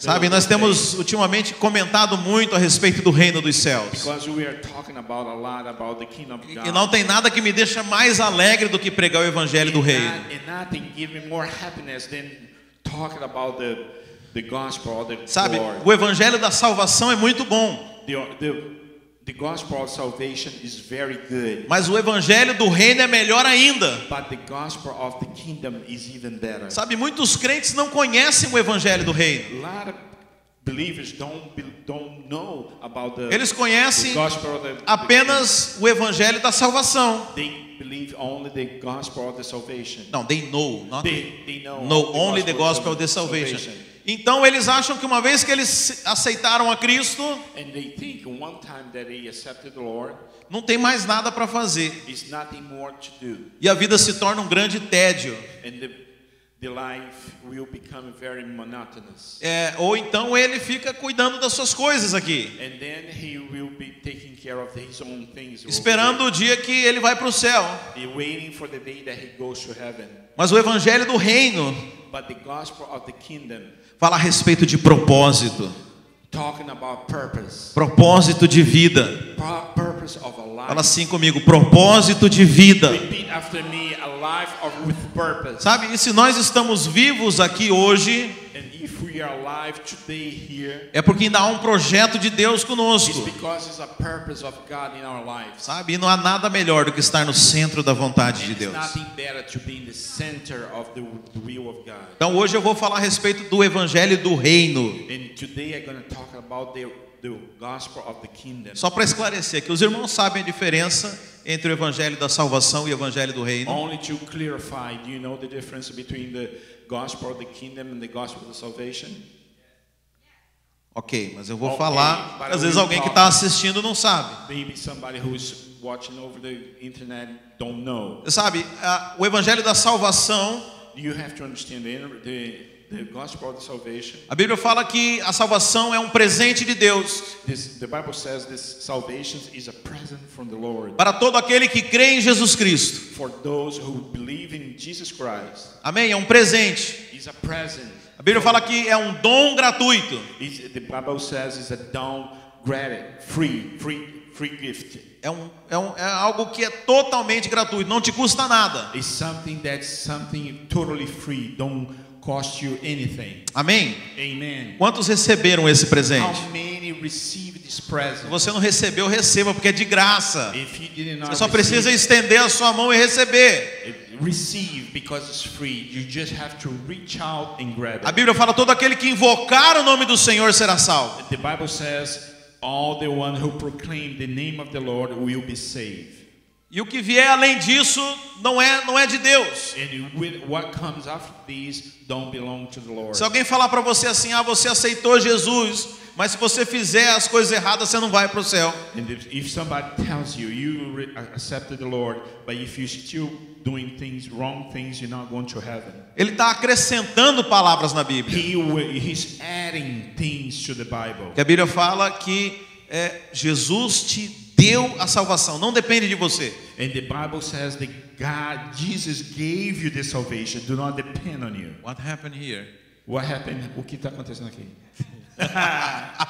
Sabe, nós temos ultimamente comentado muito a respeito do reino dos céus. E não tem nada que me deixa mais alegre do que pregar o evangelho do reino. Sabe, o evangelho da salvação é muito bom, The, the, the gospel of salvation is very good, mas o evangelho do reino é melhor ainda. but the gospel of the kingdom is even better. Sabe, muitos crentes não conhecem o evangelho do reino. Eles conhecem apenas o evangelho da salvação. kingdom. They believe only the gospel of the salvation. Não, they know, not They, they know know only the gospel of the salvation. Então eles acham que uma vez que eles aceitaram a Cristo, And they think one time that they accepted the Lord, não tem mais nada para fazer. E a vida se torna um grande tédio. And the, life will become very monotonous. É, ou então ele fica cuidando das suas coisas aqui, And then he will be taking care of his own things. over esperando o dia que ele vai para o céu. there. He waiting for the day that he goes to heaven. Mas o evangelho do reino But the gospel of the kingdom, fala a respeito de propósito, propósito de vida. Fala assim comigo, propósito de vida. Sabe? E se nós estamos vivos aqui hoje, é porque ainda há um projeto de Deus it's conosco. because it's a purpose of God in our lives. Sabe? E não há nada melhor do que estar no centro da vontade de Deus. nothing better to be in the center of the, the will of God. Então hoje eu vou falar a respeito do evangelho do reino. And today I'm going to talk about the, the gospel of the kingdom. Só para esclarecer que os irmãos sabem a diferença entre o evangelho da salvação e o evangelho do reino. Only to clarify, do you know the difference between the gospel of the kingdom and the gospel of salvation? Ok, mas eu vou Ok, falar. Às vezes alguém que está assistindo não sabe. Maybe somebody who is watching over the internet don't know. Sabe, a- o evangelho da salvação, You have to understand the, the, the gospel of salvation. a Bíblia fala que a salvação é um presente de Deus This, the Bible says this salvation is a present from the Lord para todo aquele que crê em Jesus Cristo. for those who believe in Jesus Christ. Amém? É um presente. It's a present. A Bíblia fala que é um dom gratuito. The Bible says it's a down granted, free, free, free gift. É, um, é, um, é algo que é totalmente gratuito, não te custa nada. It's something that's something totally free, don't cost you anything. Amém? Amen. Quantos receberam esse presente? How many receive this Se você não recebeu, receba, porque é de graça. Você só precisa receive, estender a sua mão e receber. receive because it's free. You just have to reach out and grab A it. Bíblia fala: todo aquele que invocar o nome do Senhor será salvo. The Bible says, all the one who proclaim the name of the Lord will be saved. E o que vier além disso não é, não é de Deus. Se alguém falar para você assim: ah, você aceitou Jesus, mas se você fizer as coisas erradas, você não vai para o céu. And if, if somebody tells you you re- accepted the Lord, but if you're still doing things, wrong things, you're not going to heaven. Ele está acrescentando palavras na Bíblia. He will, he's adding things to the Bible. Que a Bíblia fala que é, Jesus te deu a salvação, não depende de você. And the Bible says that God, Jesus gave you the salvation. Do not depend on you. What happened here? What happened? O que está acontecendo aqui?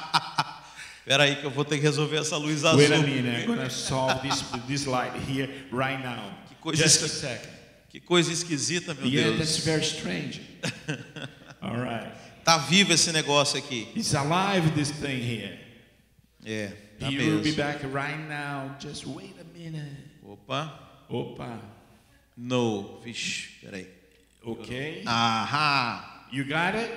Espera aí que eu vou ter que resolver essa luz azul. Wait a minute. I'm to solve this, this light here right now. coisa Just a second. Que coisa esquisita, meu Yeah, Deus. that's very strange. All right. Tá vivo esse negócio aqui. It's alive, this thing here. É, tá He will be back right now. Just wait a minute. Opa. Opa. No. Vixe, peraí. Okay. Aham. You got it?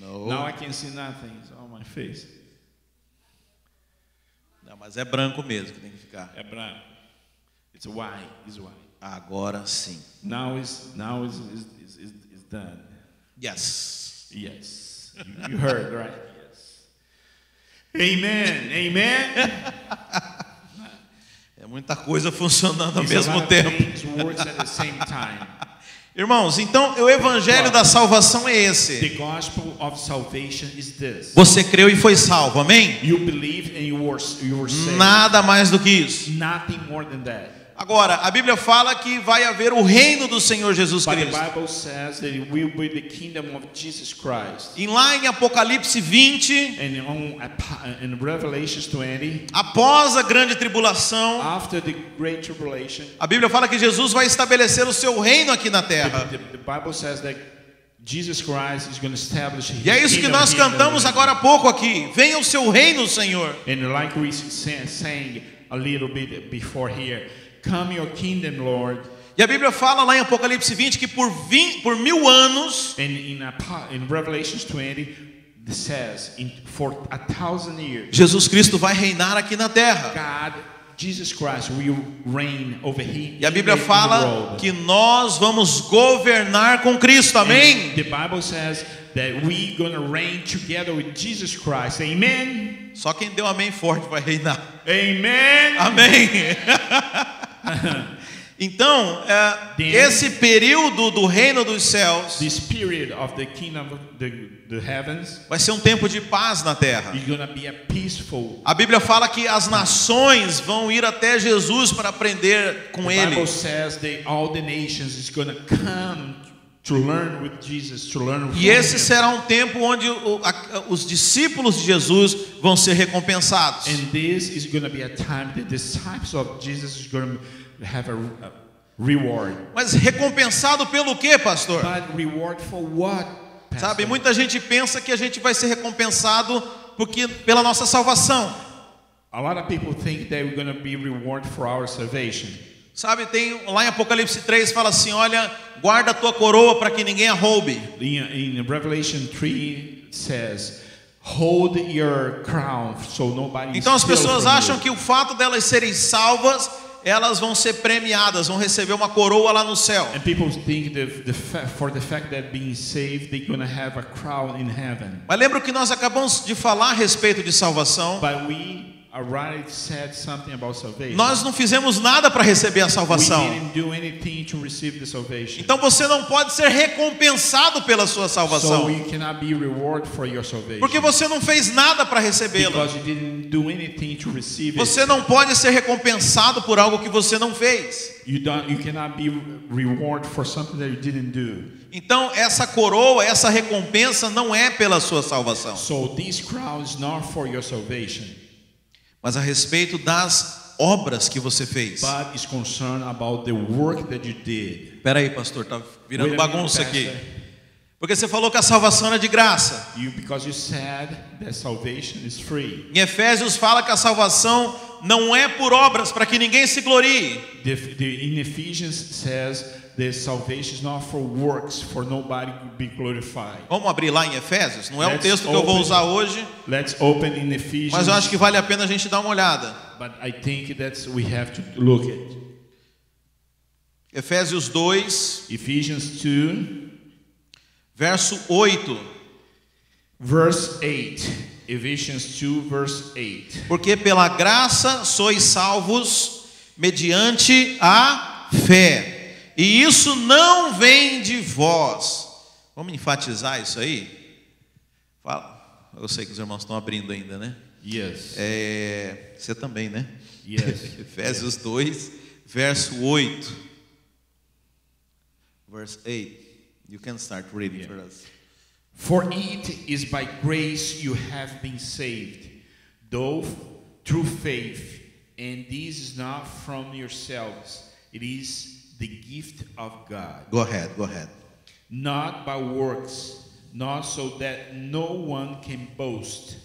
No. Now I can see nothing. It's on my face. Não, mas é branco mesmo que tem que ficar. É branco. It's white. It's white. Agora sim. Now it's now it's, it's, it's it's done. Yes. Yes. You, you heard, right? Amen. Amen. É muita coisa funcionando ao mesmo tempo. Irmãos, então o evangelho da salvação é esse. Você creu e foi salvo, amém? Nada mais do que isso. Nothing more than that. Agora, a Bíblia fala que vai haver o reino do Senhor Jesus Cristo. E lá em Apocalipse 20, And on, in Revelations 20, após a grande tribulação, after the Great Tribulation, a Bíblia fala que Jesus vai estabelecer o seu reino aqui na terra. the, Bible says that Jesus Christ is going to establish His E é isso que nós cantamos agora há pouco aqui. Venha o seu reino, Senhor. And like we sang a little bit before here, come your kingdom, Lord. E a Bíblia fala lá em Apocalipse 20 que por, vin- por mil anos And in, in Revelations 20, it says, in, for a thousand years, Jesus Cristo vai reinar aqui na terra. God, Jesus Christ will reign over Him. E a Bíblia fala que nós vamos governar com Cristo. Amém? And The Bible says that we gonna reign together with Jesus Christ. Amen. Só quem deu amém forte vai reinar. Amen. Amém. Então, Then- esse período do reino dos céus This period of the kingdom of the, the heavens vai ser um tempo de paz na terra. a peaceful. A Bíblia fala que as nações vão ir até Jesus para aprender com The ele. To learn with Jesus, to learn E esse será um tempo onde o- a- os discípulos de Jesus vão ser recompensados. And this is gonna be a time the disciples of Jesus is gonna have a, a reward. Mas recompensado pelo quê, pastor? But reward for what? Pastor? Sabe, muita gente pensa que a gente vai ser recompensado porque pela nossa salvação. A lot of people think that we're gonna be reward for our salvation. Sabe, tem lá em Apocalipse 3 fala assim, olha, guarda a tua coroa para que ninguém a roube. In, in Revelation 3 it says, hold your crown so nobody Então as pessoas acham you. que o fato delas serem salvas, elas vão ser premiadas, vão receber uma coroa lá no céu. And people think that the fa- for the fact that being saved, they're gonna have a crown in heaven. Mas lembra que nós acabamos de falar a respeito de salvação? But we Nós não fizemos nada para receber a salvação. Então você não pode ser recompensado pela sua salvação, porque você não fez nada para recebê-la. because you didn't do anything to receive Você it. não pode ser recompensado por algo que você não fez. Então essa coroa, essa recompensa não é pela sua salvação, So this crown is not for your salvation, mas a respeito das obras que você fez. but is concerned about the work that you did. Espera aí, pastor, tá virando bagunça aqui. Porque você falou que a salvação era de graça. You because you said that salvation is free. Em Efésios fala que a salvação não é por obras para que ninguém se glorie. The, the, in Ephesians says the salvation is not for works, for nobody to be glorified. Vamos abrir lá em Efésios? Não é um Let's texto que eu vou usar hoje, Let's open in Ephesians. mas eu acho que vale a pena a gente dar uma olhada. But I think that's we have to look at Efésios 2, Ephesians 2, verso 8. verse 8. Ephesians 2, verse 8. Porque pela graça sois salvos mediante a fé. E isso não vem de vós. Vamos enfatizar isso aí? Fala. Eu sei que os irmãos estão abrindo ainda, né? Yes. É, você também, né? Yes. Efésios 2, verso 8. Verse 8. You can start reading for us. For it is by grace you have been saved, though through faith, and this is not from yourselves, it is the gift of God, Go ahead, go ahead. not by works, not so that no one can boast.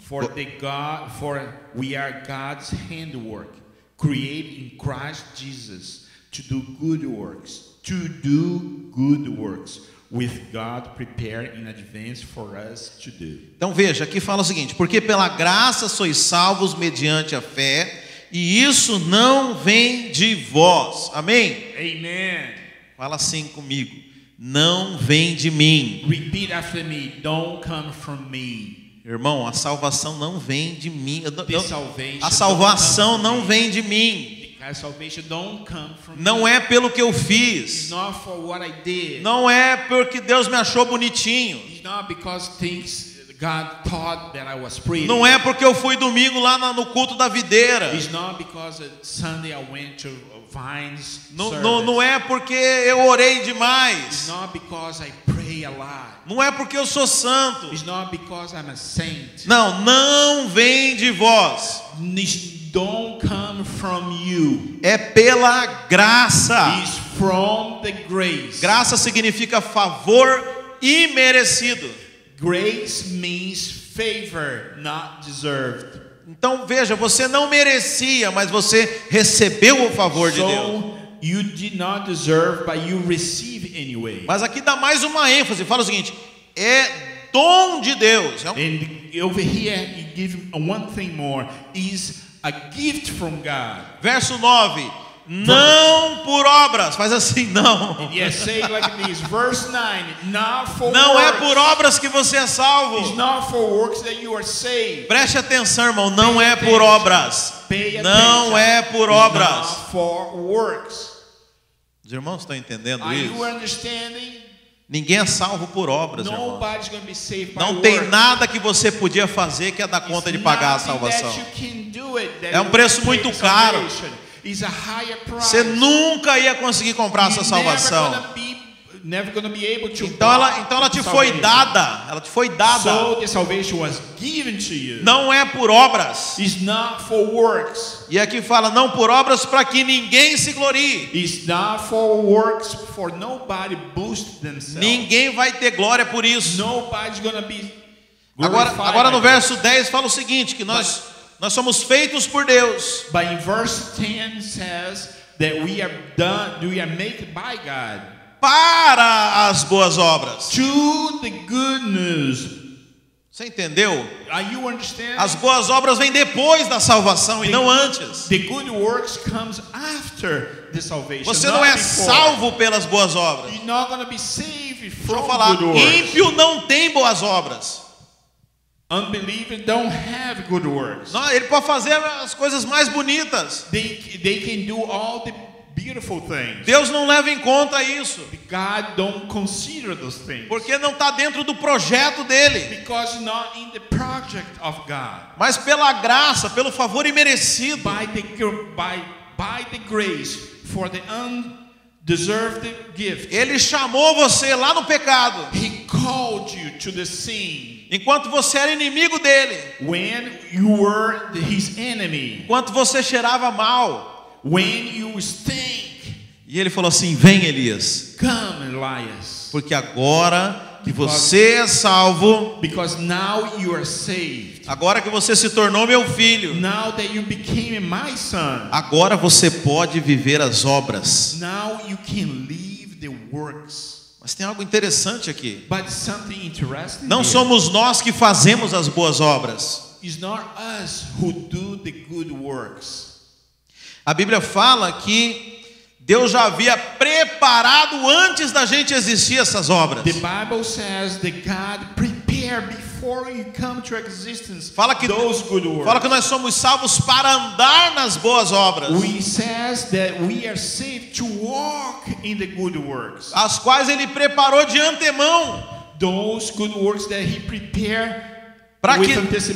For the God, for we are God's handiwork, created in Christ Jesus to do good works, to do good works, with God prepared in advance for us to do. Então veja, aqui fala o seguinte: porque pela graça sois salvos mediante a fé, e isso não vem de vós. Amém? Amen. Fala assim comigo. Não vem de mim. Repeat after me. Don't come from me. Irmão, a salvação não vem de mim. A salvação não vem de mim. Não é pelo que eu fiz. Não é porque Deus me achou bonitinho. It's not because things God thought that I was pretty. Não é porque eu fui domingo lá no culto da videira. It's not because Sunday I went to Vines Não, não, não é porque eu orei It's demais. not because I pray a lot. Não é porque eu sou santo. It's not because I'm a saint. Não, não vem de vós. Don't come from you. É pela graça. It's from the grace. Graça significa favor imerecido. Grace means favor, not deserved. Então veja, você não merecia, mas você recebeu o favor de Deus. So you did not deserve, but you receive anyway. Mas aqui dá mais uma ênfase. Fala o seguinte: é dom de Deus. É um- And over here, you give one thing more: is a gift from God. Verso 9. Não por obras. Faz assim, não. Like this. Verse 9, not for Não é por obras que você é salvo. Preste atenção, irmão. Não é por obras. Pay Não attention. é por obras. not for works. Os irmãos estão entendendo Are isso? Ninguém é salvo por obras, irmão. Não tem nada que você podia fazer que é dar conta de pagar a salvação. É um preço muito caro. A. Você nunca ia conseguir comprar essa You're salvação. Never gonna be, never gonna be able to Então ela, então ela te foi dada. Ela te foi dada. So the salvation was given to you. Não é por obras. It's not for works. E aqui fala não por obras para que ninguém se glorie. Ninguém vai ter glória por isso. Agora, agora no verso 10 fala o seguinte, que nós nós somos feitos por Deus But in verse 10 says that we are done, we are made by God para as boas obras. to the good news. Você entendeu? Are you understanding? As boas obras vêm depois da salvação e não antes. The good works comes after the salvation. Você não é before. salvo pelas boas obras. You're not going to be saved Deixa from eu falar, good works. ímpio não tem boas obras. Unbelievers don't have good works. Não, ele pode fazer as coisas mais bonitas. They, they can do all the beautiful things. Deus não leva em conta isso, God don't consider those things. porque não está dentro do projeto dele. Because not in the project of God. Mas pela graça, pelo favor imerecido, By the, by, by the grace for the undeserved gift. ele chamou você lá no pecado, He called you to the sin enquanto você era inimigo dele, when you were his enemy. enquanto você cheirava mal. When you stink. E ele falou assim: Vem, Elias, Come, Elias. porque agora que você é salvo, Because now you are saved. agora que você se tornou meu filho, Now that you became my son. agora você pode viver as obras. Now you can leave the works. Mas tem algo interessante aqui. But something interesting. Não somos nós que fazemos as boas obras. It's not us who do the good works. A Bíblia fala que Deus já havia preparado antes da gente existir essas obras. The Bible says that God prepared before you come to existence Fala que, those good works. fala que nós somos salvos para andar nas boas obras, we says that we are saved to walk in the good works. as quais Ele preparou de antemão Those good works that He prepared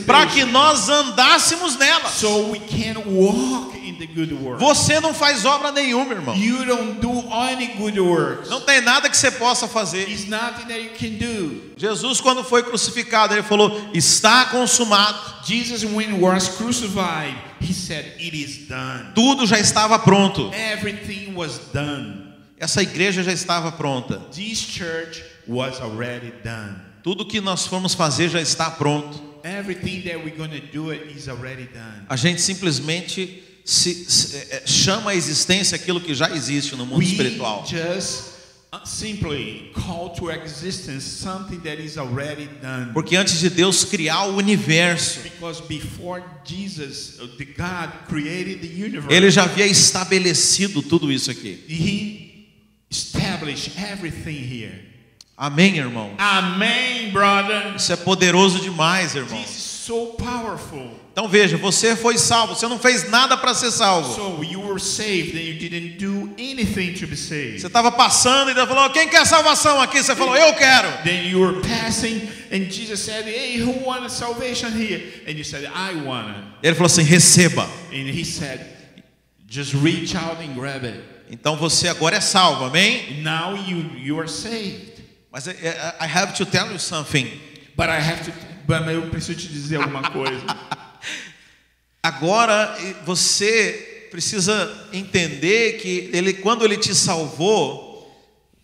para que, que nós andássemos nelas. so we can walk in the good works. Você não faz obra nenhuma, irmão. You don't do any good works. Não tem nada que você possa fazer. It's nothing that you can do. Jesus, quando foi crucificado, ele falou: Está consumado. Jesus, when he was crucified, he said, "It is done." Tudo já estava pronto. Everything was done. Essa igreja já estava pronta. This church was already done. Tudo que nós formos fazer já está pronto. A gente simplesmente se, se- é, é, chama à existência aquilo que já existe no mundo We espiritual. uh. Porque antes de Deus criar o universo, uh, ele já havia estabelecido tudo isso aqui. He established everything here. Amém, irmão? Amen, brother. Isso é poderoso demais, irmão. This is so powerful. Então veja, você foi salvo, você não fez nada para ser salvo. So you were saved and you didn't do anything to be saved. Você estava passando e Deus falou: Quem quer salvação aqui? Você falou: Eu quero. Then you were passing, and Jesus said, Hey, who wanted salvation here? And you said, I want it. Ele falou assim: Receba. And he said, Just reach out and grab it. Então você agora é salvo, amém? Now you, you are saved. Mas é, é, I have to tell you something. But I have to, but eu preciso te dizer alguma coisa. Agora eh, você precisa entender que ele, quando ele te salvou,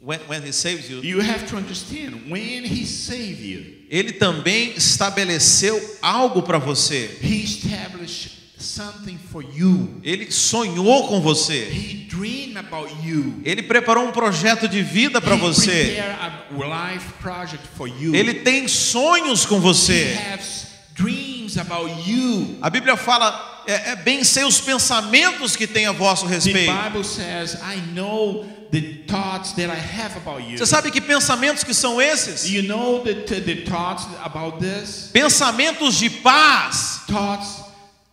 when, when he saves you, You have to understand, when he saved you, ele também estabeleceu algo para você. he established something for you. Ele sonhou com você. He dreamed about you. Ele preparou um projeto de vida para he você. a life project for you. Ele tem sonhos com He você. has dreams about you. A Bíblia fala, é, é bem sei os pensamentos que tem a vosso The respeito. Bible says, I know the thoughts that I have about you. Você sabe que pensamentos que são esses? You know the, the thoughts about this? Pensamentos de paz, Thoughts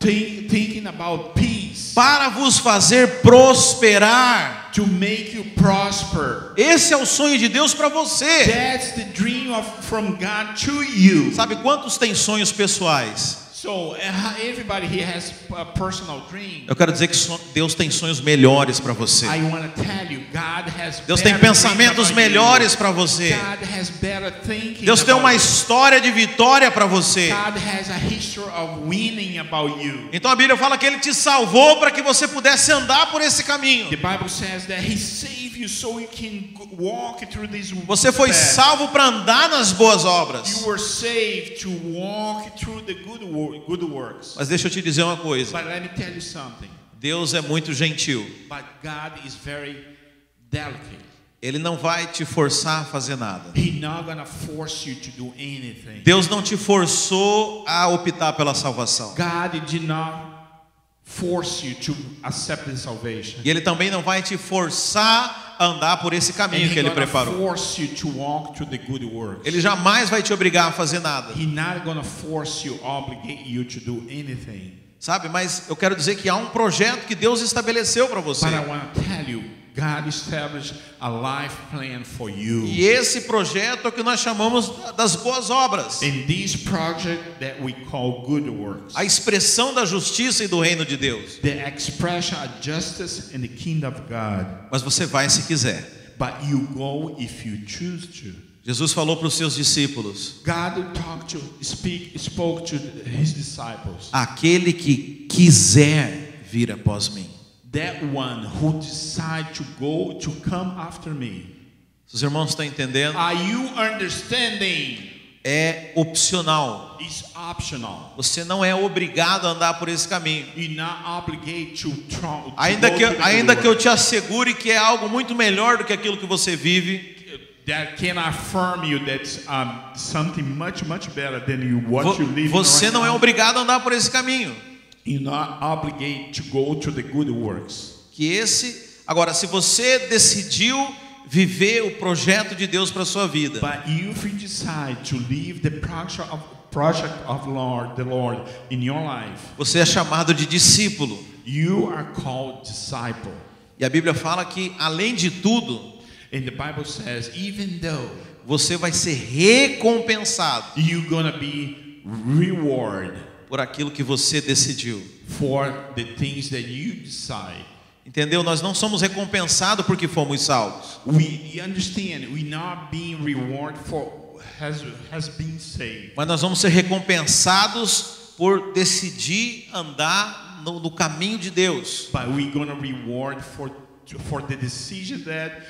thi- thinking about peace. para vos fazer prosperar. To make you prosper. Esse é o sonho de Deus para você. That's the dream of from God to you. Sabe quantos têm sonhos pessoais? So uh, everybody here has a personal dream. Eu quero dizer que Deus tem sonhos melhores para você. I want to tell you, God has Deus tem pensamentos melhores para você. God has better thinking. Deus tem uma história de vitória para você. God has a history of winning about you. Então a Bíblia fala que ele te salvou para que você pudesse andar por esse caminho. The Bible says that He saved you so you can go- walk through this. Você foi salvo para andar nas boas obras. You were saved to walk through the good wor- good works. Mas deixa eu te dizer uma coisa. But let me tell you something. Deus é muito gentil. But God is very delicate. Ele não vai te forçar a fazer nada. Deus não te forçou a optar pela salvação. God did not force you to accept the salvation. E ele também não vai te forçar andar por esse caminho que ele preparou. Ele jamais vai te obrigar a fazer nada. Sabe? Mas eu quero dizer que há um projeto que Deus estabeleceu para você. God established a life plan for you. E esse projeto é o que nós chamamos das boas obras. This project that we call good works, A expressão da justiça e do reino de Deus. the expression of justice in the kingdom of God. Mas você vai se quiser. But you go if you choose to. Jesus falou para os seus discípulos: God talked to, speak, spoke to his disciples. Aquele que quiser vir após mim. That one who decide to go to come after me. Os irmãos estão entendendo? Are you understanding? É opcional. It's optional. Você não é obrigado a andar por esse caminho. You're not obligated to, to Ainda que, to ainda que eu te assegure que é algo muito melhor do que aquilo que você vive, that can affirm you that's um, something much much better than you what you live você right não é obrigado a andar por esse caminho. You're not obligated to go to the good works. Que esse, agora, se você decidiu viver o projeto de Deus para sua vida, But if you decide to leave the project of project of Lord, the Lord in your life, você é chamado de discípulo. you are called disciple. E a Bíblia fala que, além de tudo, And the Bible says, even though você vai ser recompensado you're gonna be rewarded por aquilo que você decidiu. for the things that you decide. Entendeu? Nós não somos recompensados porque fomos salvos. We understand we're not being rewarded for has has been saved. Mas nós vamos ser recompensados por decidir andar no, no caminho de Deus. but we're gonna reward for for the decision that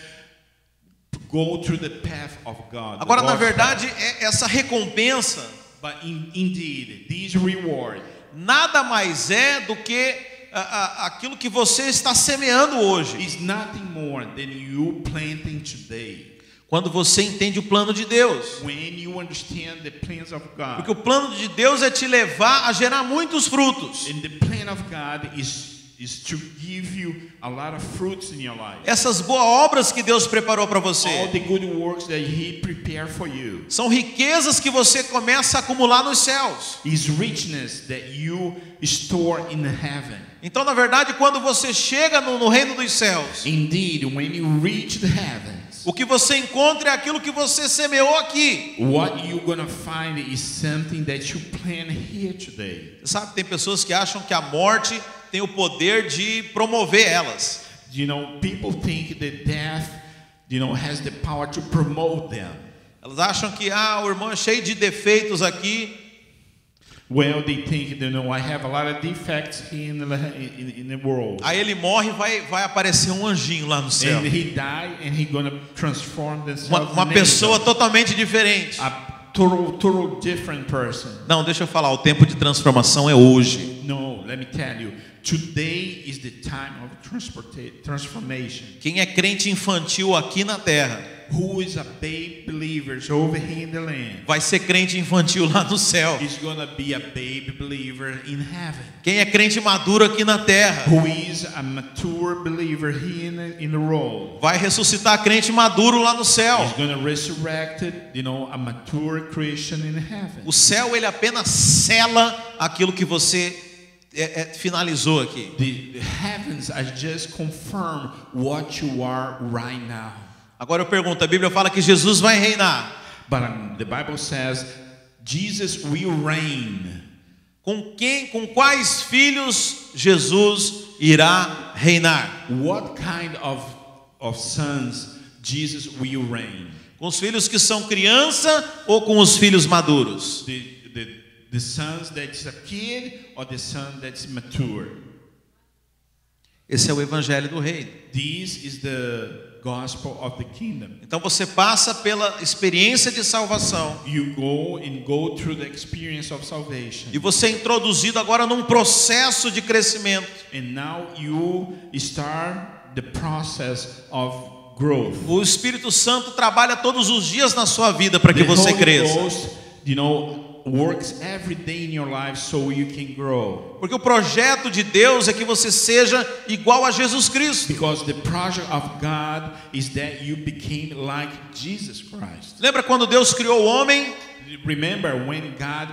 go through the path of God. Agora, na verdade, é essa recompensa but in, indeed, this reward nada mais é do que a- a- aquilo que você está semeando hoje. is nothing more than you planting today. Quando você entende o plano de Deus. When you understand the plans of God, Porque o plano de Deus é te levar a gerar muitos frutos. and the plan of God is is to give you a lot of fruits in your life. Essas boas obras que Deus preparou para All você the good works that He prepared for you são riquezas que você começa a acumular nos céus. is richness that you store in heaven. Então, na verdade, quando você chega no, no reino dos céus, Indeed, when you reach the heavens, o que você encontra é aquilo que você semeou aqui. what you're gonna find is something that you plan here today. Sabe, tem pessoas que acham que a morte tem o poder de promover elas. You know, people think that death, you know, has the power to promote them. Elas acham que ah, o irmão é cheio de defeitos aqui, Well, they think, you know, I have a lot of defects in the, in, in the world. aí ele morre e vai, vai aparecer um anjinho lá no céu. And he died and he gonna transform Uma, uma pessoa totalmente diferente. a total, total different person. Não, deixa eu falar, o tempo de transformação é hoje. No, let me tell you, today is the time of transformation. Quem é crente infantil aqui na terra Who is a babe believer over here in the land vai ser crente infantil lá no céu. is gonna be a babe believer in heaven. Quem é crente maduro aqui na terra Who is a mature believer here in the, in the world vai ressuscitar crente maduro lá no céu. is gonna resurrect, you know, a mature Christian in heaven. O céu ele apenas sela aquilo que você é, é, finalizou aqui. The, the heavens are just confirm what you are right now. Agora eu pergunto, a Bíblia fala que Jesus vai reinar. But um, the Bible says Jesus will reign. Com quem, com quais filhos Jesus irá reinar? What kind of, of sons Jesus will reign? Com os filhos que são criança ou com os filhos maduros? The, the, sons that's a kid or the son that's mature? Esse é o evangelho do reino. This is the gospel of the kingdom. Então você passa pela experiência de salvação You go and go through the experience of salvation. e você é introduzido agora num processo de crescimento. And now you start the process of growth. O Espírito Santo trabalha todos os dias na sua vida para que The você Holy cresça. Ghost, you know, works every day in your life so you can grow. Porque o projeto de Deus é que você seja igual a Jesus Cristo. Because the project of God is that you became like Jesus Christ. Lembra quando Deus criou o homem? Remember when God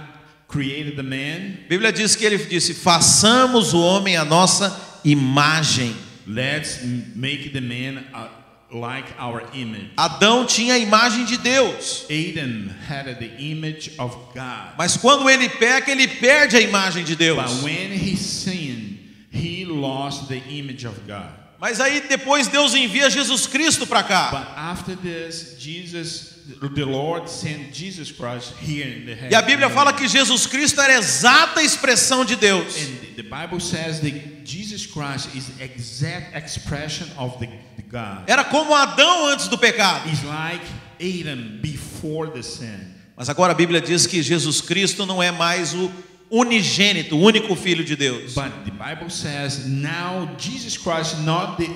created the man? A Bíblia diz que ele disse: "Façamos o homem a nossa imagem". Let's make the man uh, like our image. Adão tinha a imagem de Deus. Adam had the image of God. Mas quando ele peca, ele perde a imagem de Deus. But when he sinned, he lost the image of God. Mas aí depois Deus envia Jesus Cristo para cá. But after this, Jesus, the Lord sent Jesus Christ here in the heaven. E a Bíblia fala que Jesus Cristo era a exata expressão de Deus. And the Bible says that Jesus Christ is exact expression of the, the God. Era como Adão antes do pecado. He's like Adam before the sin. Mas agora a Bíblia diz que Jesus Cristo não é mais o unigênito, o único filho de Deus. But the Bible says now Jesus Christ not the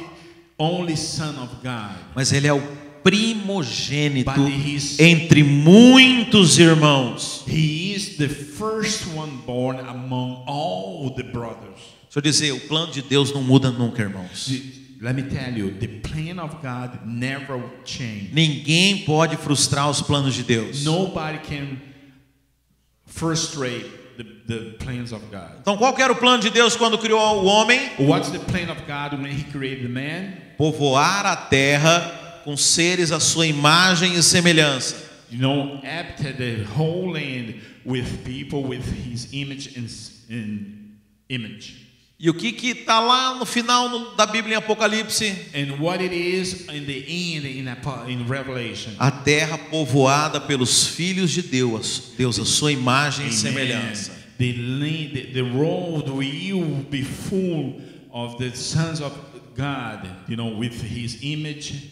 only Son of God. Mas ele é o primogênito entre muitos irmãos. He is the first one born among all the brothers. Deixa eu dizer, o plano de Deus não muda nunca, irmãos. The- Let me tell you, the plan of God never change. Ninguém pode frustrar os planos de Deus. Nobody can frustrate the, the plans of God. Então, qual era o plano de Deus quando criou o homem? What's the plan of God when He created man? Povoar a terra com seres à sua imagem e semelhança. You know, after the whole land with people with His image and, and image. E o que que está lá no final no- da Bíblia em Apocalipse? And what it is in the end in, in Revelation. A terra povoada pelos filhos de Deus, Deus a sua imagem e Amen. semelhança. The, land, the, the road will be full of the sons of God, you know, with His image.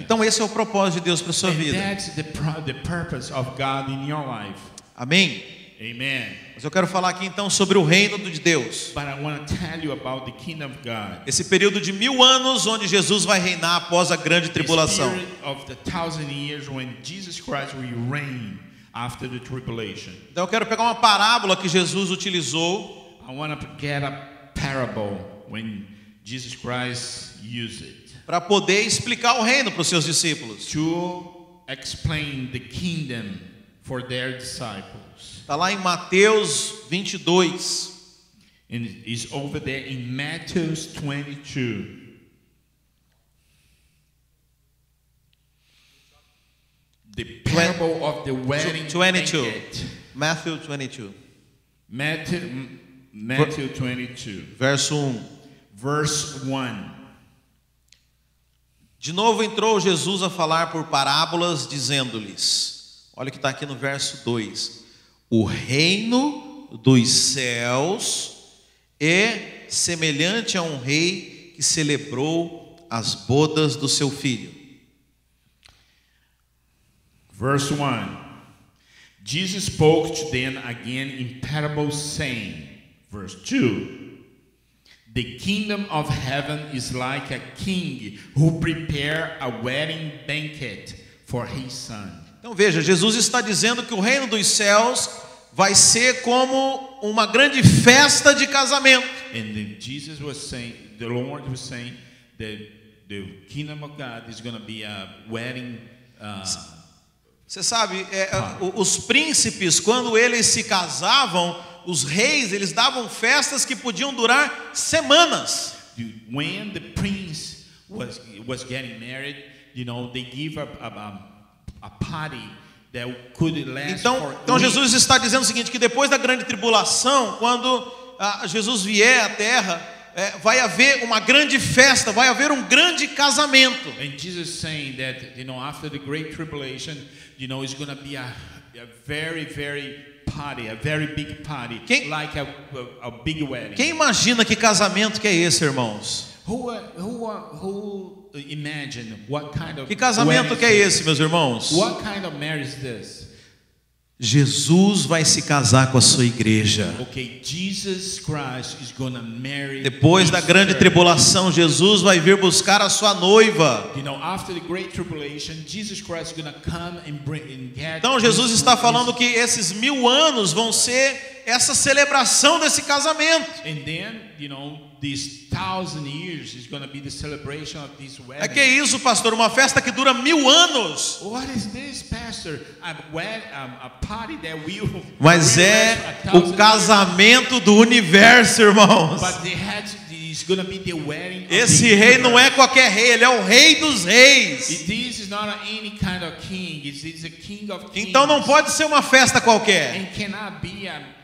Então esse é o propósito de Deus para sua vida. that's the, pro- the purpose of God in your life. Amém? Amen. Mas eu quero falar aqui então sobre o reino de Deus. But I want to tell you about the kingdom of God. Esse período de mil anos onde Jesus vai reinar após a grande The tribulação. spirit of the thousand years when Jesus Christ will reign after the tribulation. Então eu quero pegar uma parábola que Jesus utilizou I want to get a parable when Jesus Christ used it para poder explicar o reino para os seus discípulos. to explain the kingdom for their disciples. Está lá em Mateus 22. And it's over there in Matthew 22. The parable of the wedding 22. banquet. Matthew 22, Matthew, Matthew 22, verso 1. verse 1. De novo entrou Jesus a falar por parábolas, dizendo-lhes: Olha o que está aqui no verso 2: O reino dos céus é semelhante a um rei que celebrou as bodas do seu filho. Verse 1 Jesus spoke to them again in parables, saying, Verse 2 The kingdom of heaven is like a king who prepare a wedding banquet for his son. Então veja, Jesus está dizendo que o reino dos céus vai ser como uma grande festa de casamento. And then Jesus was saying, the Lord was saying that the kingdom of God is going to be a wedding. Uh, Você sabe, é, é, os príncipes, quando eles se casavam, os reis, eles davam festas que podiam durar semanas. when the prince was was getting married, you know, they give a a, a, party that could last Então, for então. Jesus está dizendo o seguinte: que depois da grande tribulação, quando ah, Jesus vier à terra, é, vai haver uma grande festa, vai haver um grande casamento. And Jesus saying that you know after the great tribulation, you know, it's gonna be a, a very very party, a very big party, Quem- like a, a, a big wedding. Quem imagina que casamento que é esse, irmãos? Who uh, who uh, who imagine what kind of Que casamento que é esse, meus irmãos? What kind of marriage is this? Jesus vai se casar com a sua igreja. Okay, Jesus Christ is gonna marry. Depois da grande tribulação, Jesus vai vir buscar a sua noiva. You know, Jesus and bring and. Então Jesus está falando que esses mil anos vão ser essa celebração desse casamento. And then, you know, these thousand years is gonna be the celebration of this wedding. É que isso, pastor? Uma festa que dura mil anos. What is this, Pastor? A, wed, a party that will. Mas é o casamento do universo, irmãos. But they had. It's gonna be the wedding. Esse the rei não é qualquer rei, ele é o rei dos reis. It- This is not a, any kind of king. It's, it's a king of kings. Então não pode ser uma festa qualquer. And cannot be a, a, any party.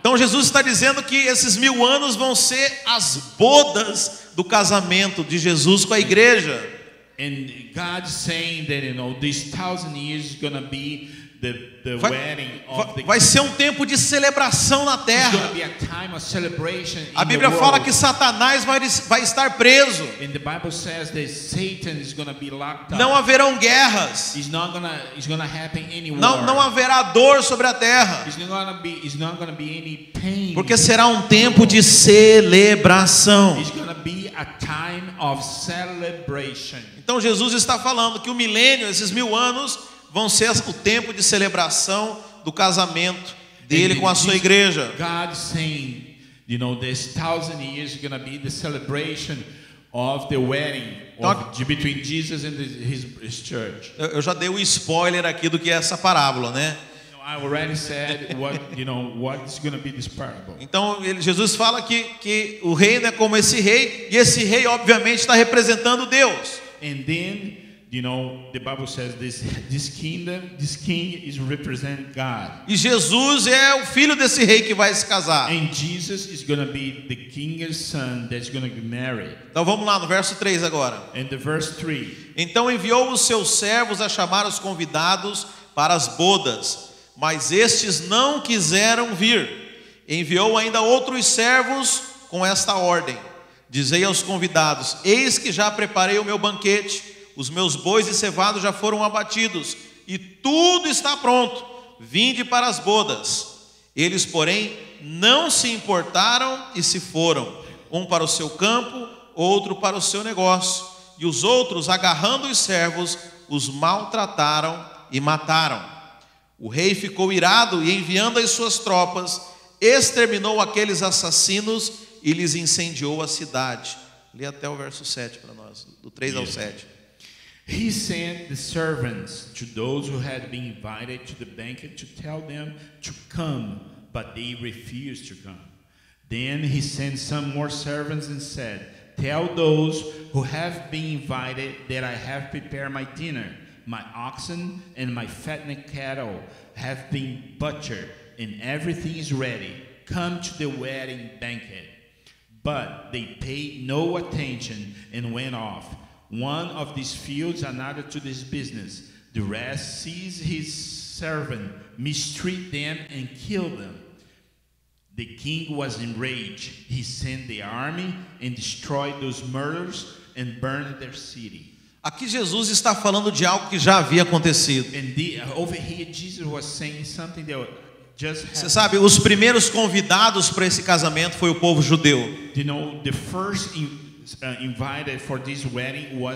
Então Jesus está dizendo que esses mil anos vão ser as bodas do casamento de Jesus com a igreja. And God's saying that you know this thousand years is gonna be the the Vai, vai- ser um tempo de celebração na terra. a. A Bíblia fala que Satanás vai, vai estar preso. Não haverão guerras. It's not gonna. It's gonna. Não, não haverá dor sobre a terra. Be. Porque será um tempo de celebração. Então Jesus está falando que o milênio, esses mil anos, vão ser o tempo de celebração do casamento dele com a sua igreja. God is saying, you know, this thousand years is gonna be the celebration of the wedding of, between Jesus and his, his church. Eu já dei o spoiler aqui do que é essa parábola, né? I already said what you know what is gonna be this parable. Então Jesus fala que, que o reino é como esse rei, e esse rei, obviamente, está representando Deus. And then, you know, the Bible says this this kingdom, this king is representing God. E Jesus é o filho desse rei que vai se casar. And Jesus is gonna be the king's son that's gonna be married. Então vamos lá no verso 3 agora. And the verse 3. Então enviou os seus servos a chamar os convidados para as bodas, mas estes não quiseram vir. Enviou ainda outros servos com esta ordem: Dizei aos convidados: Eis que já preparei o meu banquete, os meus bois e cevados já foram abatidos, e tudo está pronto. Vinde para as bodas. Eles, porém, não se importaram e se foram, um para o seu campo, outro para o seu negócio. E os outros, agarrando os servos, os maltrataram e mataram. O rei ficou irado e, enviando as suas tropas, exterminou aqueles assassinos e lhes incendiou a cidade. Lê até o verso 7 para nós, do 3 ao Yeah. 7. He sent the servants to those who had been invited to the banquet to tell them to come, but they refused to come. Then he sent some more servants and said, Tell those who have been invited that I have prepared my dinner. My oxen and my fattened cattle have been butchered, and everything is ready. Come to the wedding banquet. But they paid no attention and went off. One of these fields, another to this business. The rest seized his servant, mistreat them, and killed them. The king was enraged. He sent the army and destroyed those murders and burned their city. Aqui Jesus está falando de algo que já havia acontecido. The, Você sabe, os primeiros convidados para esse casamento foi o povo judeu. You know, the first in, uh,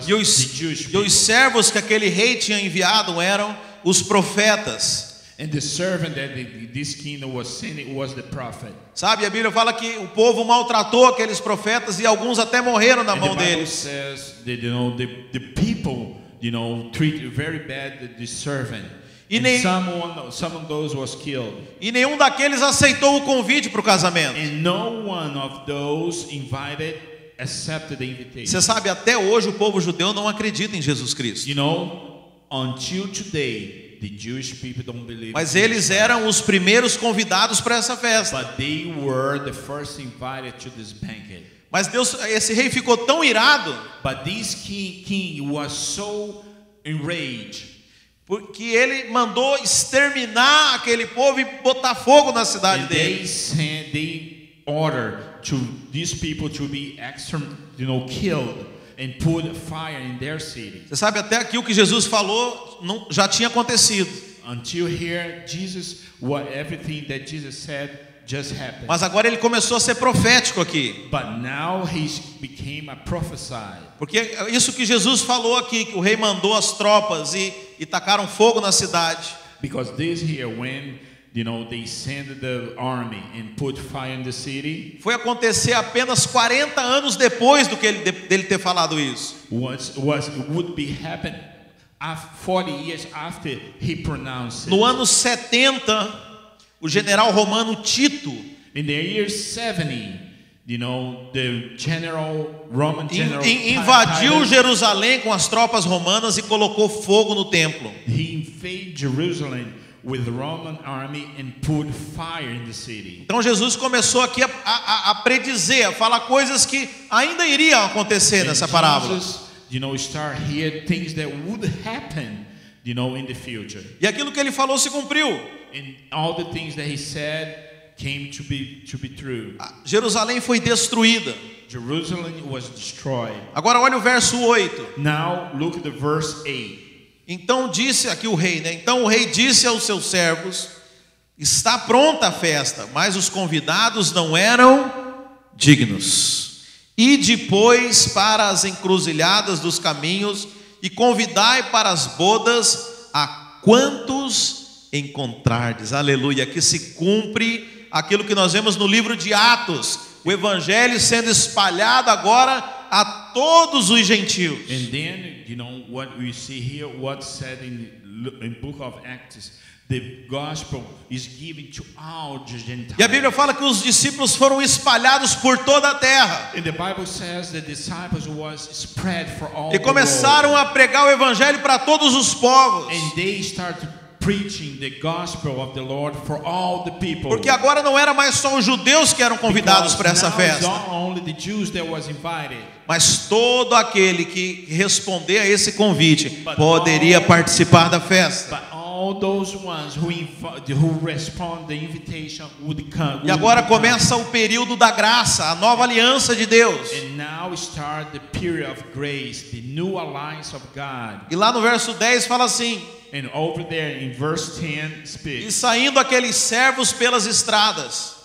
E os, e os servos que aquele rei tinha enviado eram os profetas. And the servant that this kingdom was sending was the prophet. Sabe, a Bíblia fala que o povo maltratou aqueles profetas e alguns até morreram na mão deles. says that you know the, the people you know treat very bad the, servant. E nem- someone some of those was killed. E nenhum daqueles aceitou o convite para o casamento. And no one of those invited. Você sabe, até hoje o povo judeu não acredita em Jesus Cristo. You know, until today, the Jewish people don't believe. Mas eles eram os primeiros convidados para essa festa. But they were the first invited to this banquet. Mas Deus, esse rei ficou tão irado But this king, king was so enraged porque ele mandou exterminar aquele povo e botar fogo na cidade dele. they order to these people to be exterm, you know, killed and put fire in their city. Você sabe, até aqui o que Jesus falou não, já tinha acontecido. Until here, Jesus, what everything that Jesus said just happened. Mas agora ele começou a ser profético aqui. But now he became a prophesied. Porque isso que Jesus falou aqui, que o rei mandou as tropas e, e tacaram fogo na cidade. Because this here, when you know they sent the army and put fire in the city, Foi acontecer apenas 40 anos depois do que ele, de- dele ter falado isso. was was would be happen af- 40 years after he pronounced. No ano 70, o general romano Tito In the year 70, you know, the general Roman general in- invadiu Jerusalém com as tropas romanas e colocou fogo no templo. he invaded Jerusalem with the Roman army and put fire in the city. Então Jesus começou aqui a, a- a predizer, a falar coisas que ainda iriam acontecer And nessa parábola. Jesus, you know, start here things that would happen, you know, in the future. E aquilo que ele falou se cumpriu. And all the things that he said came to be to be true. Jerusalém foi destruída. Jerusalem was destroyed. Agora olha o verso 8. Now look at the verse 8. Então disse aqui o rei, né? Então o rei disse aos seus servos: Está pronta a festa, mas os convidados não eram dignos. E depois para as encruzilhadas dos caminhos e convidai para as bodas a quantos encontrardes. Aleluia, que se cumpre aquilo que nós vemos no livro de Atos, o evangelho sendo espalhado agora a todos os gentios. And then, you know, what we see here, what's said in in book of Acts, the gospel is given to all the Gentiles. E a Bíblia fala que os discípulos foram espalhados por toda a terra And the Bible says the disciples was spread for all e começaram a pregar o evangelho para todos os povos. And they started preaching the gospel of the Lord for all the people. Porque agora não era mais só os judeus que eram convidados para essa festa, mas todo aquele que responder a esse convite poderia participar da festa. E agora começa o período da graça, a nova aliança de Deus. E lá no verso 10 fala assim: And over there in verse 10 E saindo aqueles servos pelas estradas,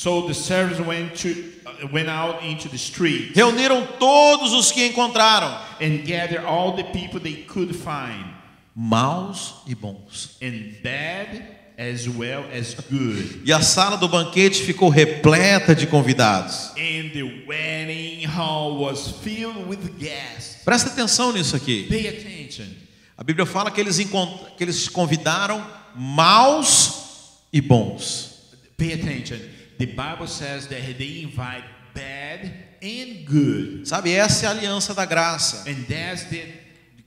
So the servants went to went out into the street reuniram todos os que encontraram. and gathered all the people they could find, maus e bons. and bad as well as good. E a sala do banquete ficou repleta de convidados. And the wedding hall was filled with guests. Presta atenção nisso aqui. Pay attention. A Bíblia fala que eles, encont- que eles convidaram maus e bons. Pay attention. The Bible says that they invite bad and good. Sabe, essa é a aliança da graça. And that's the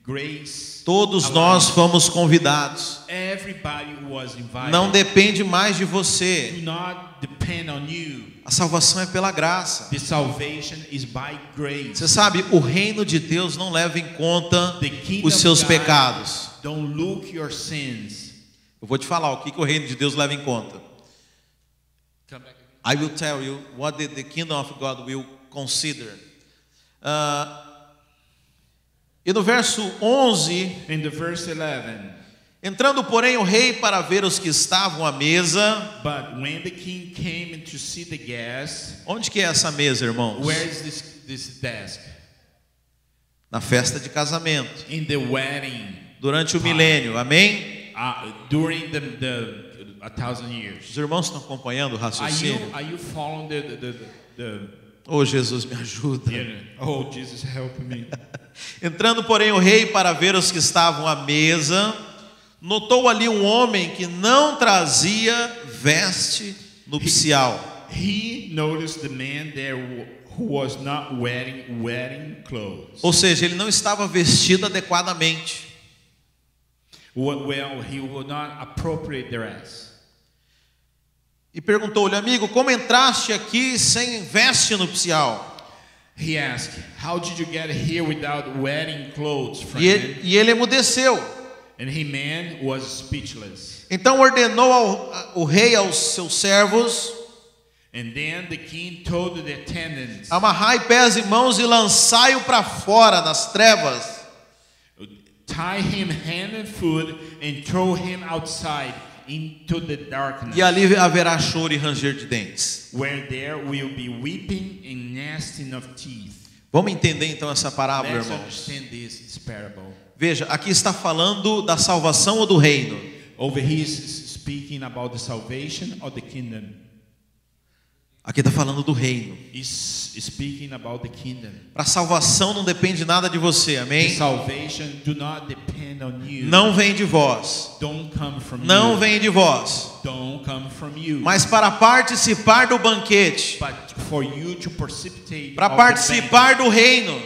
grace. Todos nós fomos convidados. Everybody was invited. Não depende mais de você. Do not depend on you. A salvação é pela graça. The salvation is by grace. Você sabe, o reino de Deus não leva em conta os seus pecados. Don't look your sins. Eu vou te falar o que, que o reino de Deus leva em conta. Come back. I will tell you what the, the kingdom of God will consider. Ah, e no verso 11, In the verse 11. entrando porém o rei para ver os que estavam à mesa. But when the king came to see the guests, Onde que é essa mesa, irmãos? where is this this desk? Na festa de casamento, In the wedding, durante o milênio. Amém? uh, during the, the a thousand years. Os irmãos estão acompanhando o Are you raciocínio? are you following the the the, Oh, Jesus, me ajuda. the oh Jesus help me? Entrando, porém, o rei para ver os que estavam à mesa, notou ali um homem que não trazia veste nupcial. he noticed the man there who was not wearing wedding clothes. Ou seja, ele não estava vestido adequadamente. Well, well, he would not appropriate dress. E perguntou-lhe, amigo, como entraste aqui sem veste nupcial? He asked, "How did you get here without wedding clothes, friend?" E ele, e ele emudeceu. And he man was speechless. Então ordenou ao, a- o rei aos seus servos: And then the king told the attendants, amarrai pés e mãos e lançai-o para fora nas trevas. tie him hand and foot and throw him outside E ali haverá choro e ranger de dentes. where there will be weeping and gnashing of teeth. Vamos entender então essa parábola, Let's irmãos. this. Veja, aqui está falando da salvação ou do reino? Over here is speaking about the salvation of the kingdom. Aqui está falando do reino. Para salvação não depende nada de você, amém? Não vem de vós. Não vem de vós. Mas para participar do banquete, para participar do reino,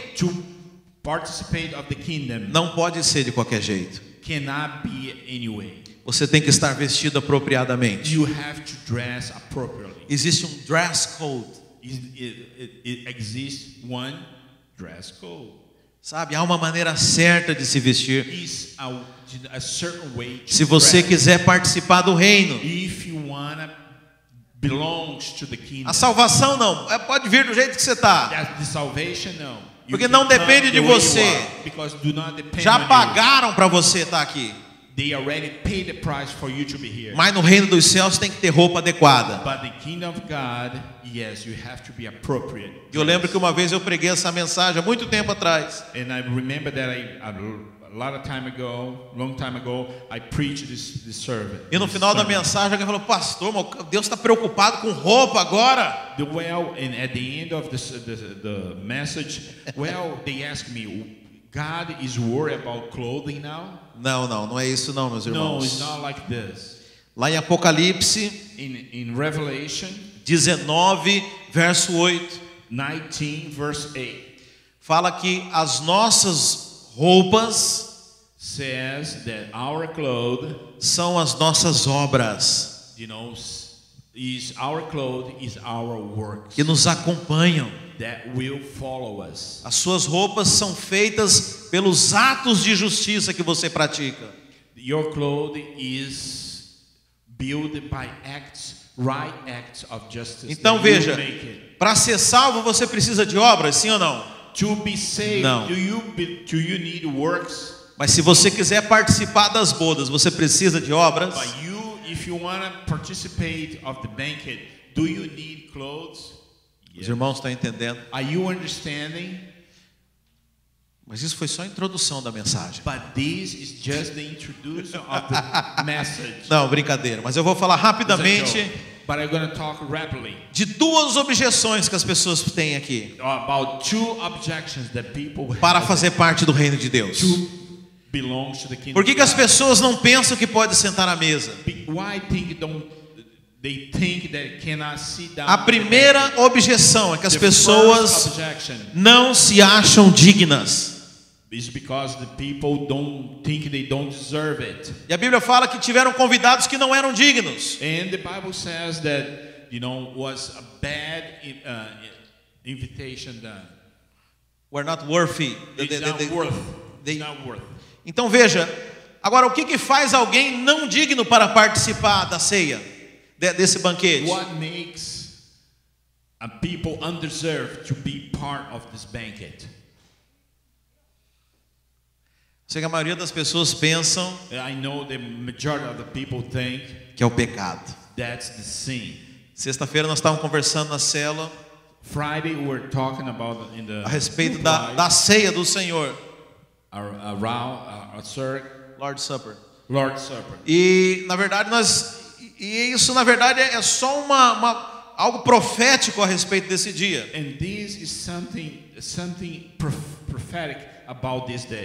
não pode ser de qualquer jeito. cannot be anyway. Você tem que estar vestido apropriadamente. You have to dress appropriately. Existe um dress code, It, it, it, exists one dress code. sabe? Há uma maneira certa de se vestir. A, a certain way to Se você dress. quiser participar do reino, a salvação não, é, pode vir do jeito que você está. Porque não depende de você. Já pagaram para você estar aqui. They already paid the price for you to be here. Mas no reino dos céus tem que ter roupa adequada. But the kingdom of God, yes, you have to be appropriate. Eu lembro que uma vez eu preguei essa mensagem há muito tempo atrás. And I remember that I, a lot of time ago, long time ago, I preached this, this sermon. E no final da mensagem alguém falou: Pastor, Deus está preocupado com roupa agora. The well, and at the end of this, the, the message, well, they asked me, God is worried about clothing now? Não, não, não é isso não, meus No, it's irmãos. not like this. Lá em Apocalipse In, in Revelation 19, verso 8, 19, verse 8, fala que as nossas roupas says that our clothes, são as nossas obras you know, is our clothes is our works que nos acompanham. that will follow us. As suas roupas são feitas pelos atos de justiça que você pratica. Your clothes is built by acts, right acts of justice. Então veja, para ser salvo você precisa de obras, sim ou não? To be saved, Não. do you do you need works? Mas se você quiser participar das bodas, você precisa de obras? But you, if you want to participate of the banquet, do you need clothes? Os irmãos estão entendendo? Are you understanding? Mas isso foi só a introdução da mensagem. But this is just the introduction of the message. Não, brincadeira. Mas eu vou falar rapidamente. But I'm to talk rapidly de duas objeções que as pessoas têm aqui about two objections that people para fazer parte do reino de Deus. to belongs to the kingdom. Por que, que as pessoas não pensam que pode sentar à mesa? Why think don't they think cannot sit down? A primeira objeção é que as pessoas não se acham dignas. Is because the people don't think they don't deserve it. E a Bíblia fala que tiveram convidados que não eram dignos. And the Bible says that you know was a bad uh, invitation done. Were not worthy. It's They- they- not they- worth. they- It's not worth. Então veja, agora o que, que faz alguém não digno para participar da ceia, de- desse banquete? What makes a people undeserved to be part of this banquet? Sei que a maioria das pessoas pensam que é o pecado. that's the sin. Sexta-feira nós estávamos conversando na cela Friday we're talking about in the a respeito da, da ceia do Senhor, ar- around uh, a circle, Lord Supper. Lord's Supper. E na verdade nós e isso na verdade é só uma, uma- algo profético a respeito desse dia. And this is something something prophetic.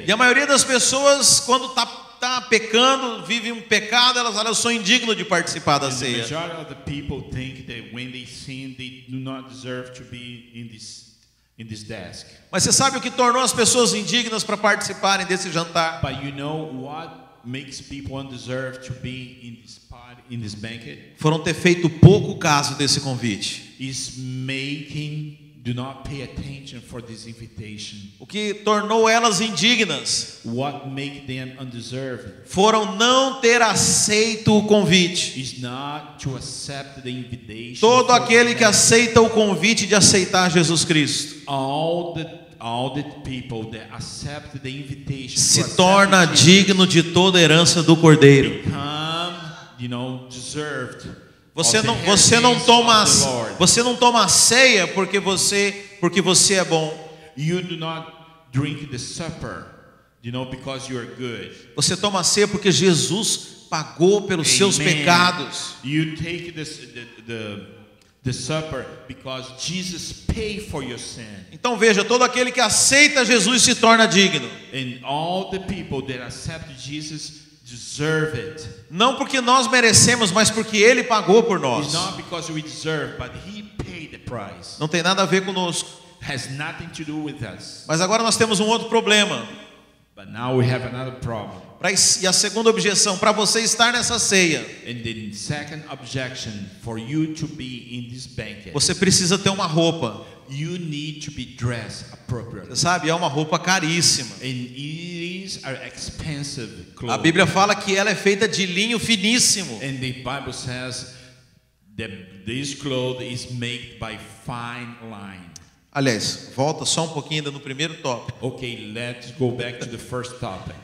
E a maioria das pessoas quando tá, tá pecando, vive um pecado, elas falam eu sou indigno de participar da ceia. majority of the people think that when they sin, they do not deserve to be in this in this desk. Mas você sabe o que tornou as pessoas indignas para participarem desse jantar? But you know what makes people undeserved to be in this party, in this banquet? Foram ter feito pouco caso desse convite. Is making do not pay attention for this invitation. O que tornou elas indignas What make them undeserved foram não ter aceito o convite. is not to accept the invitation. Todo aquele que aceita o convite de aceitar Jesus Cristo all the all the people that accept the invitation se torna digno de toda a herança do Cordeiro. become, you know, deserved. Você não, você não toma você não toma ceia porque você porque você é bom. You do not drink the supper, you know, because you are good. Você toma ceia porque Jesus pagou pelos seus Amen. pecados. You take this, the, the the supper because Jesus paid for your sin. Então veja, todo aquele que aceita Jesus se torna digno. And all the people that accept Jesus. Não porque nós merecemos, mas porque ele pagou por nós. not because we deserve, but He paid the price. Não tem nada a ver conosco. Has nothing to do with us. Mas agora nós temos um outro problema. But now we have another problem. Pra- E a segunda objeção, para você estar nessa ceia, And the second objection for you to be in this banquet, você precisa ter uma roupa. You need to be dressed appropriately. Você sabe, é uma roupa caríssima. And is an expensive A clothes. Bíblia fala que ela é feita de linho finíssimo. And the Bible says that this cloth is made by fine line. Aliás, volta só um pouquinho ainda no primeiro tópico. Okay, let's go back to the first topic.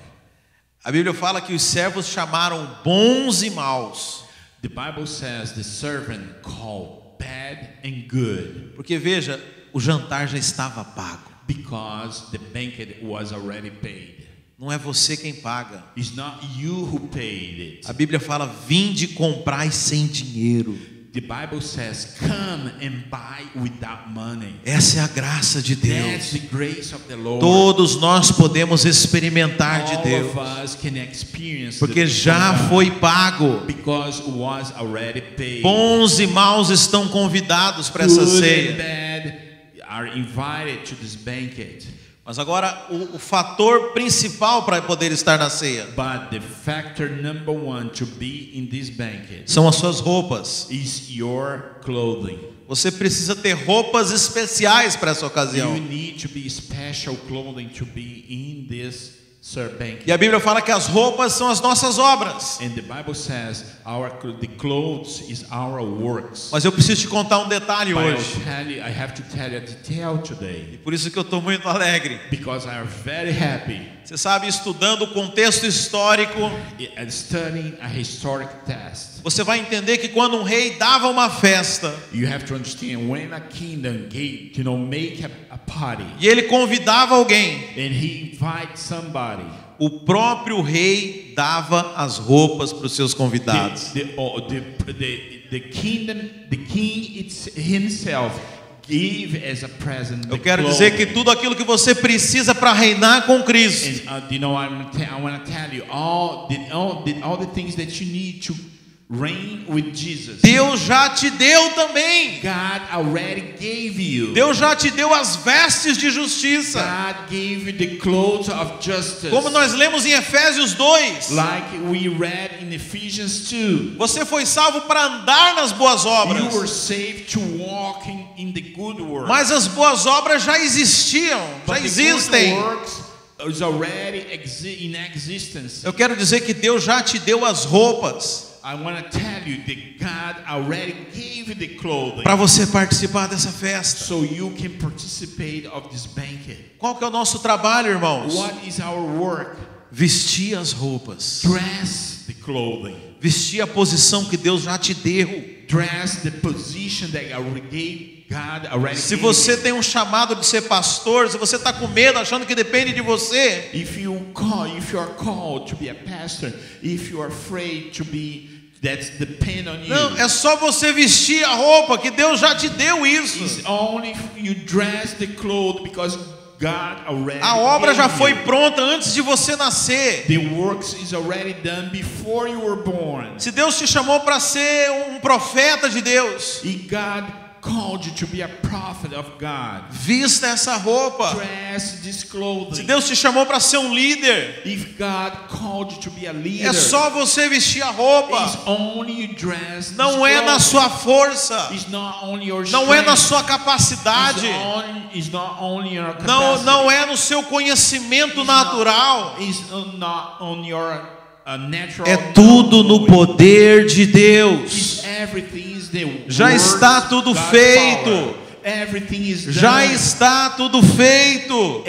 A Bíblia fala que os servos chamaram bons e maus. The Bible says the servant called bad and good Porque veja, o jantar já estava pago. because the banquet was already paid. Não é você quem paga. It's not you who paid it. A Bíblia fala: vinde comprai sem dinheiro. The Bible says, "Come and buy without money." Essa é a graça de That's Deus. the grace of the Lord. Todos nós podemos experimentar de All Deus, of us can experience porque já foi pago. because was already paid. Bons e maus estão convidados para essa ceia. Are invited to this banquet. Mas agora, o, o fator principal para poder estar na ceia But the factor number one to be in this banquet são as suas roupas. is your clothing. Você precisa ter roupas especiais para essa You ocasião. need to be special clothing to be in this. E a Bíblia fala que as roupas são as nossas obras. And the Bible says our the clothes is our works. Mas eu preciso te contar um detalhe hoje. tell you, I have to tell you a detail today Por isso que eu estou muito alegre. because I am very happy Você sabe, estudando o contexto histórico, and studying a historic test. você vai entender que quando um rei dava uma festa e ele convidava alguém, and he invites somebody. O próprio rei dava as roupas para os seus convidados. The, the, oh, the, kingdom, the king himself gave as a present. Eu quero dizer que tudo aquilo que você precisa para reinar com Cristo, And, uh, you know, I'm I want to tell you all the, all the all the things that you need to. Deus já te deu também. Deus já te deu as vestes de justiça. Como nós lemos em Efésios 2, like we read in Ephesians 2. você foi salvo para andar nas boas You were obras. saved to walk in, in the good work. Mas as boas obras já existiam, já But the existem. works is already in existence. Eu quero dizer que Deus já te deu as roupas I want to tell you that God already gave you the clothing para você participar dessa festa. so you can participate of this banquet. Qual que é o nosso trabalho, irmãos? What is our work? Vestir as roupas. Dress the clothing. Vestir a posição que Deus já te deu. Dress the position that already gave Se gave você you. tem um chamado de ser pastor, se você está com medo, achando que depende de você, If you call, if you are called to be a pastor, if you are afraid to be, that's depend on you. não, é só você vestir a roupa que Deus já te deu It's isso. only if you dress the clothes because God already. A obra já foi you. pronta antes de você nascer. The works is already done before you were born. Se Deus te chamou para ser um profeta de Deus, If God called you to be a prophet of God, vista essa roupa. dress this Se clothing. Deus te chamou para ser um líder, If God called you to be a leader, é só você vestir a roupa. it's only you dress. Não é na sua força, It's not only your não é na sua It's, capacidade, on, it's not only your capacity. não, não é no seu conhecimento natural. It's not on your uh, natural. É tudo no poder de Deus. It's everything Já está tudo feito. Já está tudo feito.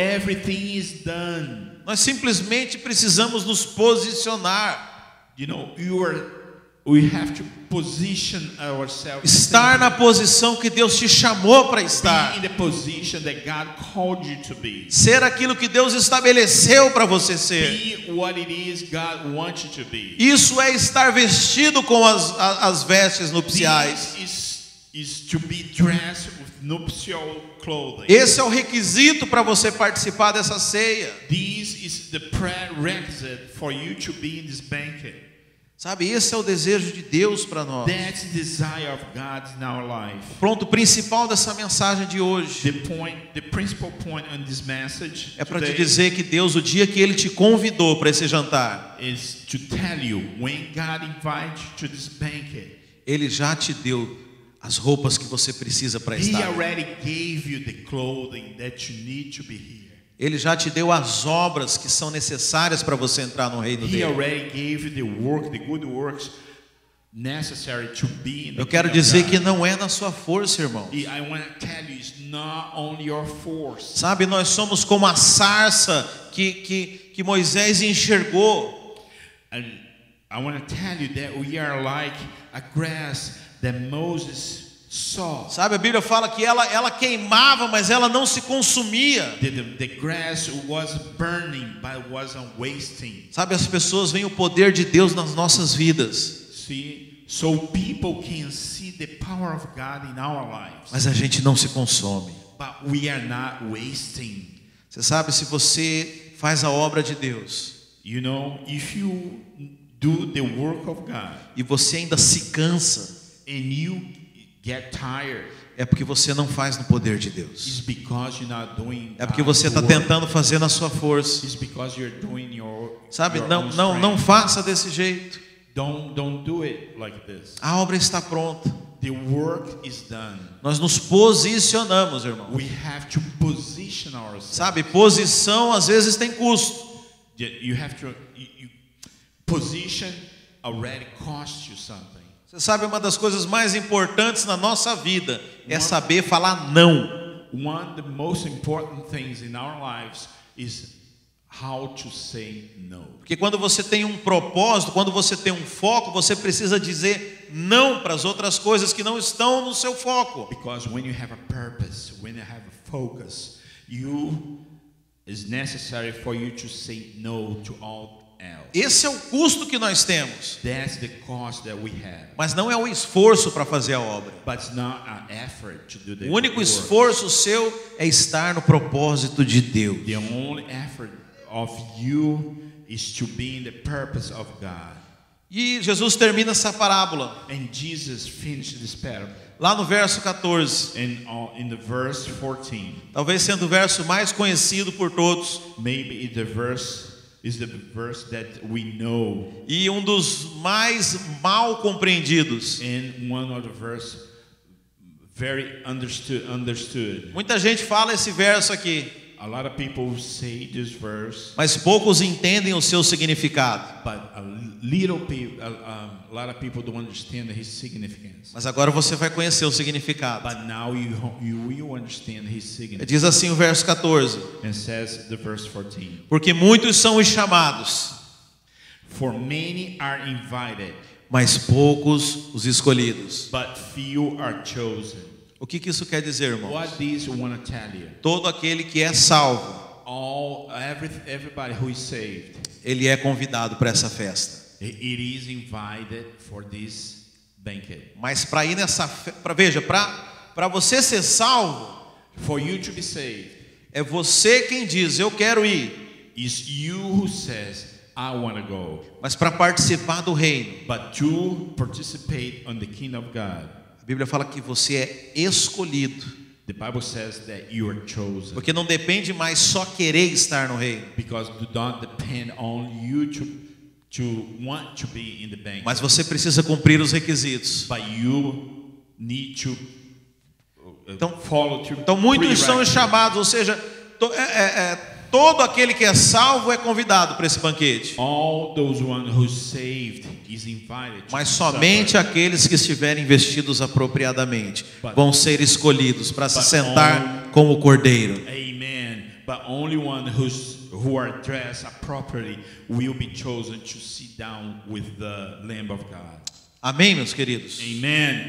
Nós simplesmente precisamos nos posicionar. You know, you are. Estar na posição que Deus te chamou para Be estar. in the position that God called you to be. Ser aquilo que Deus estabeleceu para você ser. Be what it is God wants you to be. Isso é estar vestido com as, as vestes nupciais. This is, is to be dressed with nuptial clothing. Esse é o requisito para você participar dessa ceia. This is the prerequisite for you to be in this banquet. Sabe, esse é o desejo de Deus para nós. O principal dessa mensagem de hoje The point, the principal point on this message é para te dizer que Deus, o dia que Ele te convidou para esse jantar, is to tell you when God invites you to this banquet, Ele já te deu as roupas que você precisa para He estar. already gave you the clothing that you need to be here. Ele já te deu as obras que são necessárias para você entrar no reino dele. Eu quero dizer que não é na sua força, irmão. Sabe, nós somos como a sarça que, que, que Moisés enxergou. And I want to tell you that we are like a grass that Moses saw. Sabe, a Bíblia fala que ela, ela queimava, mas ela não se consumia. The, the, the grass was burning, but wasn't wasting. Sabe, as pessoas veem o poder de Deus nas nossas vidas, See, so people can see the power of God in our lives, mas a gente não se consome. but we are not wasting. Você sabe, se você faz a obra de Deus You know, if you do the work of God e você ainda se cansa, and you é porque você não faz no poder de Deus. É porque você está tentando fazer na sua força. Sabe, não, não, não faça desse jeito. A obra está pronta. Nós nos posicionamos, irmão. Sabe, posição às vezes tem custo. position already cost you something. Você sabe, uma das coisas mais importantes na nossa vida é saber falar não. One of the most important things in our lives is how to say no. Porque quando você tem um propósito, quando você tem um foco, você precisa dizer não para as outras coisas que não estão no seu foco. Because when you have a purpose, when you have a focus, you is necessary for you to say no to all. Esse é o custo que nós temos. That's the cost that we have. Mas não é o esforço para fazer a obra. But it's not an effort to do the O único esforço seu é estar no propósito de Deus. The only effort of you is to be in the purpose of God. E Jesus termina essa parábola And Jesus finished this parable. lá no verso 14, And uh, in the verse 14, talvez sendo o verso mais conhecido por todos maybe the verse is the verse that we know, e um dos mais mal compreendidos. and one of the verse very understood. Understood. Muita gente fala esse verso aqui, A lot of people say this verse, mas poucos entendem o seu significado. but a little people, a, a lot of people don't understand his significance. Mas agora você vai conhecer o significado. But now you you will understand his significance. Diz assim o verso 14: And says the verse 14. Porque muitos são os chamados, For many are invited, mas poucos os escolhidos. but few are chosen. O que, que isso quer dizer, irmão? What this want to tell you? Todo aquele que é salvo, All every, everybody who is saved, ele é convidado para essa festa. It it is invited for this banquet. Mas para ir nessa festa, veja, para para você ser salvo, For you to be saved, é você quem diz eu quero ir. is you who says, I want to go. Mas para participar do reino, But to participate on the kingdom of God, a Bíblia fala que você é escolhido, the Bible says that you are chosen. porque não depende mais só querer estar no reino, Because do not depend on you to to want to be in the banquet. mas você precisa cumprir os requisitos. but you need to uh, Então- follow through. Então muitos são chamados, ou seja, to- é- é- é, todo aquele que é salvo é convidado para esse banquete. All those one who's saved is invited. to Mas somente aqueles que estiverem vestidos apropriadamente vão ser escolhidos para se sentar com o cordeiro. Amen. But only one who's who are dressed appropriately will be chosen to sit down with the Lamb of God. Amém, meus queridos? Amen.